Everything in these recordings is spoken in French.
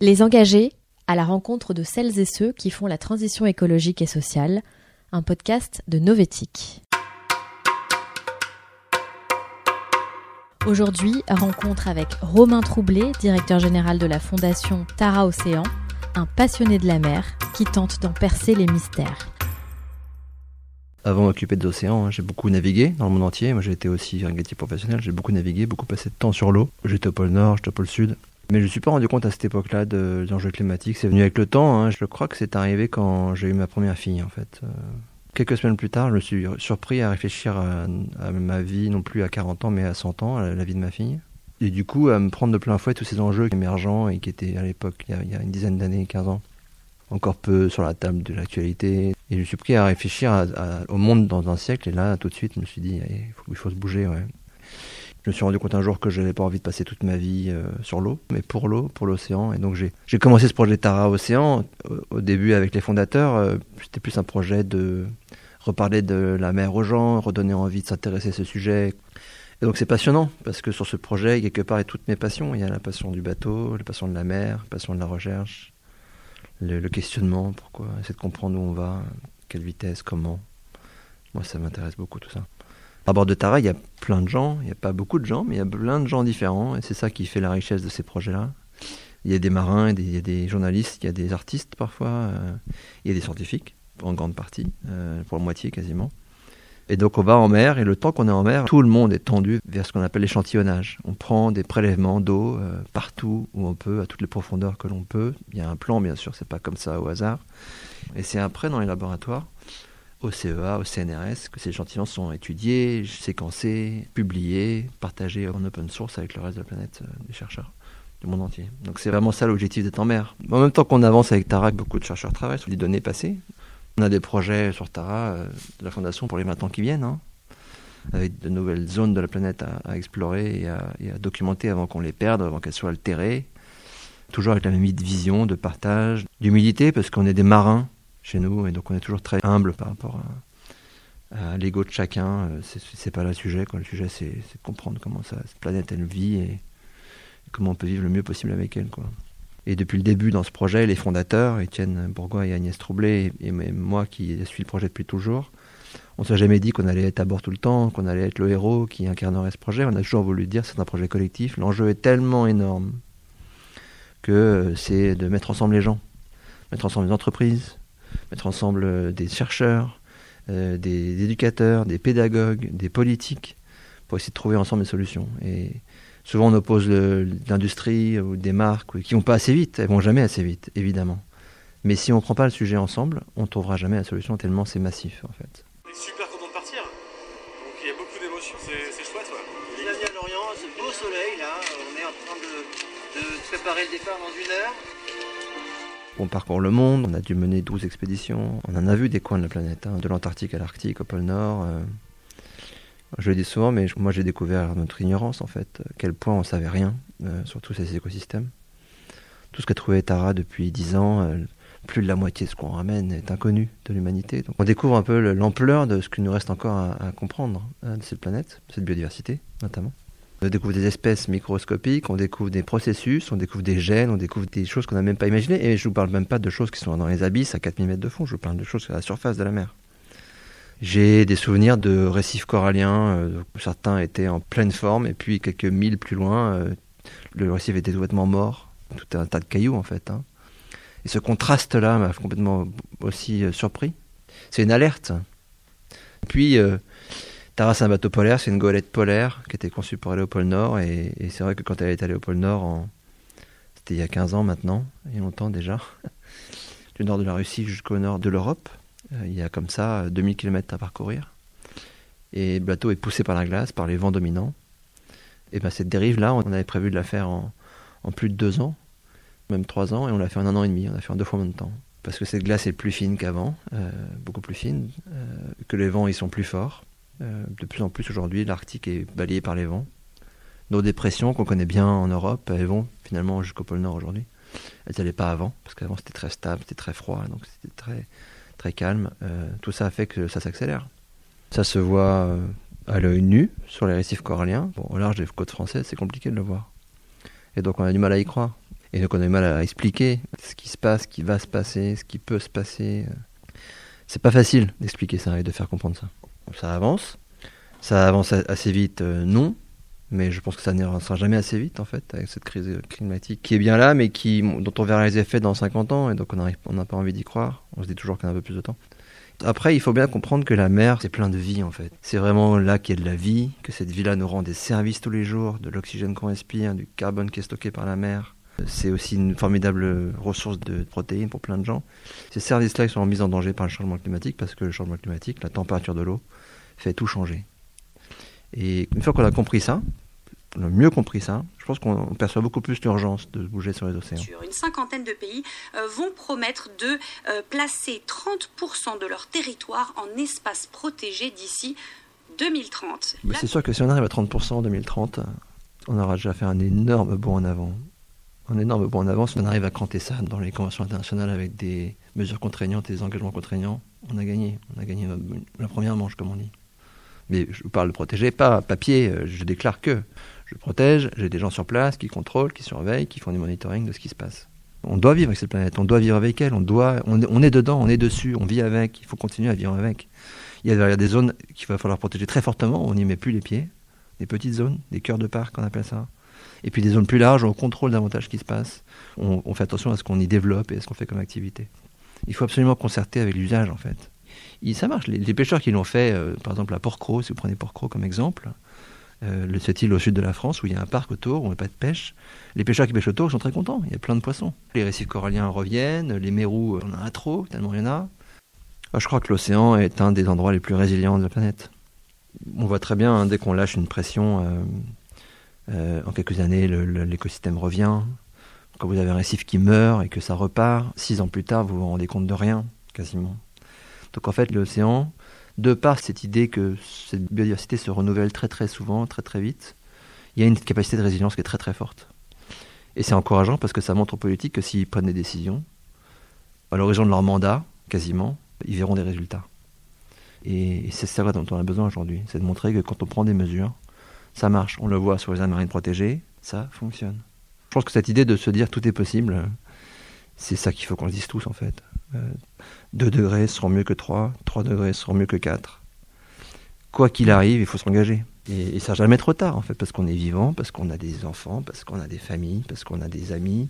Les engagés à la rencontre de celles et ceux qui font la transition écologique et sociale, un podcast de Novetic. Aujourd'hui, rencontre avec Romain Troublé, directeur général de la fondation Tara Océan, un passionné de la mer qui tente d'en percer les mystères. Avant m'occuper de l'océan, hein, j'ai beaucoup navigué dans le monde entier. Moi, j'ai été aussi un gâtier professionnel. J'ai beaucoup navigué, beaucoup passé de temps sur l'eau. J'étais au pôle Nord, j'étais au pôle Sud. Mais je ne suis pas rendu compte à cette époque-là de, l'enjeu climatique. C'est venu avec le temps. Hein. Je crois que c'est arrivé quand j'ai eu ma première fille, en fait. Euh, quelques semaines plus tard, je me suis surpris à réfléchir à, ma vie, non plus à 40 ans, mais à 100 ans, à la vie de ma fille. Et du coup, à me prendre de plein fouet tous ces enjeux émergents et qui étaient à l'époque, il, y a une dizaine d'années, 15 ans, encore peu sur la table de l'actualité. Et je me suis pris à réfléchir au monde dans un siècle. Et là, tout de suite, je me suis dit, il faut, il faut se bouger. Ouais. Je me suis rendu compte un jour que je n'avais pas envie de passer toute ma vie euh, sur l'eau, mais pour l'eau, pour l'océan. Et donc j'ai commencé ce projet Tara Océan au, début avec les fondateurs. Euh, c'était plus un projet de reparler de la mer aux gens, redonner envie de s'intéresser à ce sujet. Et donc c'est passionnant parce que sur ce projet, quelque part, il y a toutes mes passions. Il y a la passion du bateau, la passion de la mer, la passion de la recherche, le, le questionnement, pourquoi, essayer de comprendre où on va, quelle vitesse, comment. Moi, ça m'intéresse beaucoup tout ça. À bord de Tara, il y a plein de gens, il n'y a pas beaucoup de gens, mais il y a plein de gens différents, et c'est ça qui fait la richesse de ces projets-là. Il y a des marins, il y a des journalistes, il y a des artistes parfois, euh, il y a des scientifiques, en grande partie, euh, pour la moitié quasiment. Et donc on va en mer, et le temps qu'on est en mer, tout le monde est tendu vers ce qu'on appelle l'échantillonnage. On prend des prélèvements d'eau euh, partout où on peut, à toutes les profondeurs que l'on peut. Il y a un plan, bien sûr, c'est pas comme ça au hasard. Et c'est après dans les laboratoires au CEA, au CNRS, que ces échantillons sont étudiés, séquencés, publiés, partagés en open source avec le reste de la planète euh, des chercheurs du monde entier. Donc c'est vraiment ça l'objectif d'être en mer. En même temps qu'on avance avec Tara, beaucoup de chercheurs travaillent sur les données passées. On a des projets sur Tara euh, de la Fondation pour les 20 ans qui viennent, hein, avec de nouvelles zones de la planète à, explorer et à, et à, documenter avant qu'on les perde, avant qu'elles soient altérées. Toujours avec la même vision de partage, d'humilité, parce qu'on est des marins chez nous, et donc on est toujours très humble par rapport à, l'ego de chacun. Euh, c'est pas le sujet, quoi. le sujet c'est de comprendre comment cette planète elle vit et, comment on peut vivre le mieux possible avec elle. Quoi. Et depuis le début dans ce projet, les fondateurs, Étienne Bourgois et Agnès Troublé, et, moi qui suis le projet depuis toujours, on s'est jamais dit qu'on allait être à bord tout le temps, qu'on allait être le héros qui incarnerait ce projet. On a toujours voulu dire c'est un projet collectif. L'enjeu est tellement énorme que euh, c'est de mettre ensemble les gens, mettre ensemble les entreprises, mettre ensemble euh, des chercheurs, euh, des éducateurs, des pédagogues, des politiques, pour essayer de trouver ensemble des solutions. Et souvent on oppose l'industrie ou des marques qui vont pas assez vite, elles vont jamais assez vite, évidemment. Mais si on ne prend pas le sujet ensemble, on ne trouvera jamais la solution tellement c'est massif en fait. On est super content de partir. Donc il y a beaucoup d'émotions, c'est chouette. Ouais. Bienvenue à Lorient, ce beau soleil là, on est en train de, de préparer le départ dans une heure. On parcourt le monde, on a dû mener 12 expéditions, on en a vu des coins de la planète, hein, de l'Antarctique à l'Arctique, au pôle Nord. Euh. Je le dis souvent, mais moi j'ai découvert notre ignorance en fait, quel point on savait rien euh, sur tous ces écosystèmes. Tout ce qu'a trouvé Tara depuis 10 ans, euh, plus de la moitié de ce qu'on ramène est inconnu de l'humanité. On découvre un peu l'ampleur de ce qu'il nous reste encore à, comprendre hein, de cette planète, cette biodiversité notamment. On découvre des espèces microscopiques, on découvre des processus, on découvre des gènes, on découvre des choses qu'on n'a même pas imaginées. Et je ne vous parle même pas de choses qui sont dans les abysses à 4000 mètres de fond, je vous parle de choses à la surface de la mer. J'ai des souvenirs de récifs coralliens, euh, certains étaient en pleine forme, et puis quelques milles plus loin, euh, le récif était complètement mort, tout un tas de cailloux en fait. Hein. Et ce contraste-là m'a complètement aussi euh, surpris. C'est une alerte. Puis, Tara, c'est un bateau polaire, c'est une goélette polaire qui était conçue pour aller au pôle Nord. Et, c'est vrai que quand elle est allée au pôle Nord, c'était il y a 15 ans maintenant, il y a longtemps déjà, du nord de la Russie jusqu'au nord de l'Europe, euh, il y a comme ça 2000 km à parcourir. Et le bateau est poussé par la glace, par les vents dominants. Et bien cette dérive-là, on avait prévu de la faire en, plus de deux ans, même trois ans, et on l'a fait en un an et demi, on a fait en deux fois moins de temps. Parce que cette glace est plus fine qu'avant, euh, beaucoup plus fine, euh, que les vents ils sont plus forts. Euh, de plus en plus aujourd'hui, l'Arctique est balayé par les vents. Nos dépressions qu'on connaît bien en Europe, elles vont finalement jusqu'au pôle Nord aujourd'hui. Elles n'allaient pas avant, parce qu'avant c'était très stable, c'était très froid, donc c'était très, très calme. Euh, tout ça a fait que ça s'accélère. Ça se voit euh, à l'œil nu sur les récifs coralliens. Bon, au large des côtes françaises, c'est compliqué de le voir. Et donc on a du mal à y croire. Et donc on a du mal à expliquer ce qui se passe, ce qui va se passer, ce qui peut se passer. C'est pas facile d'expliquer ça et de faire comprendre ça. Ça avance. Ça avance assez vite, euh, non. Mais je pense que ça n'avancera jamais assez vite, en fait, avec cette crise climatique qui est bien là, mais qui, dont on verra les effets dans 50 ans. Et donc on n'a pas envie d'y croire. On se dit toujours qu'on a un peu plus de temps. Après, il faut bien comprendre que la mer, c'est plein de vie en fait. C'est vraiment là qu'il y a de la vie, que cette vie-là nous rend des services tous les jours, de l'oxygène qu'on respire, du carbone qui est stocké par la mer. C'est aussi une formidable ressource de protéines pour plein de gens. Ces services-là sont mis en danger par le changement climatique parce que le changement climatique, la température de l'eau, fait tout changer. Et une fois qu'on a compris ça, on a mieux compris ça, je pense qu'on perçoit beaucoup plus l'urgence de bouger sur les océans. Une cinquantaine de pays euh, vont promettre de euh, placer 30% de leur territoire en espace protégé d'ici 2030. C'est sûr que si on arrive à 30% en 2030, on aura déjà fait un énorme bond en avant. Un énorme. Bond en avant, si on arrive à cranter ça dans les conventions internationales avec des mesures contraignantes et des engagements contraignants, on a gagné. On a gagné la première manche, comme on dit. Mais je vous parle de protéger, pas papier, euh, je déclare que je protège, j'ai des gens sur place qui contrôlent, qui surveillent, qui font du monitoring de ce qui se passe. On doit vivre avec cette planète, on doit vivre avec elle, on, doit, on, est dedans, on est dessus, on vit avec, il faut continuer à vivre avec. Il y a, des zones qu'il va falloir protéger très fortement, on n'y met plus les pieds, des petites zones, des cœurs de parc, on appelle ça. Et puis des zones plus larges, on contrôle davantage ce qui se passe, on, fait attention à ce qu'on y développe et à ce qu'on fait comme activité. Il faut absolument concerter avec l'usage en fait ça marche. Les, pêcheurs qui l'ont fait, euh, par exemple à Port-Cros, si vous prenez Port-Cros comme exemple, euh, cette île au sud de la France où il y a un parc autour, où on n'a pas de pêche, les pêcheurs qui pêchent autour sont très contents. Il y a plein de poissons. Les récifs coralliens reviennent, les mérous, on en a trop, tellement il y en a. Ah, je crois que l'océan est un des endroits les plus résilients de la planète. On voit très bien, hein, dès qu'on lâche une pression, euh, en quelques années, l'écosystème revient. Quand vous avez un récif qui meurt et que ça repart, six ans plus tard, vous vous rendez compte de rien, quasiment. Donc en fait, l'océan, de par cette idée que cette biodiversité se renouvelle très très souvent, très très vite, il y a une capacité de résilience qui est très très forte. Et c'est encourageant parce que ça montre aux politiques que s'ils prennent des décisions, à l'horizon de leur mandat, quasiment, ils verront des résultats. Et c'est ça dont on a besoin aujourd'hui, c'est de montrer que quand on prend des mesures, ça marche. On le voit sur les aires marines protégées, ça fonctionne. Je pense que cette idée de se dire tout est possible, c'est ça qu'il faut qu'on se dise tous en fait. 2 euh, degrés seront mieux que 3, 3 degrés seront mieux que 4. Quoi qu'il arrive, il faut s'engager. Et, et ça jamais trop tard, en fait, parce qu'on est vivant, parce qu'on a des enfants, parce qu'on a des familles, parce qu'on a des amis,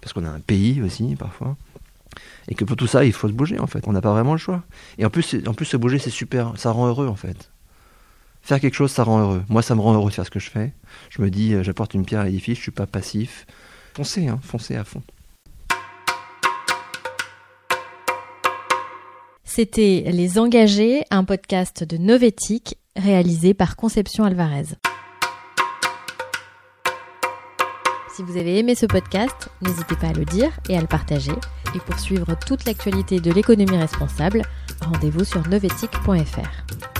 parce qu'on a un pays aussi, parfois. Et que pour tout ça, il faut se bouger, en fait. On n'a pas vraiment le choix. Et en plus, en plus se bouger, c'est super. Ça rend heureux, en fait. Faire quelque chose, ça rend heureux. Moi, ça me rend heureux de faire ce que je fais. Je me dis, euh, j'apporte une pierre à l'édifice, je suis pas passif. Foncez, hein, foncez à fond. C'était Les Engagés, un podcast de Novétique réalisé par Conception Alvarez. Si vous avez aimé ce podcast, n'hésitez pas à le dire et à le partager. Et pour suivre toute l'actualité de l'économie responsable, rendez-vous sur novetic.fr.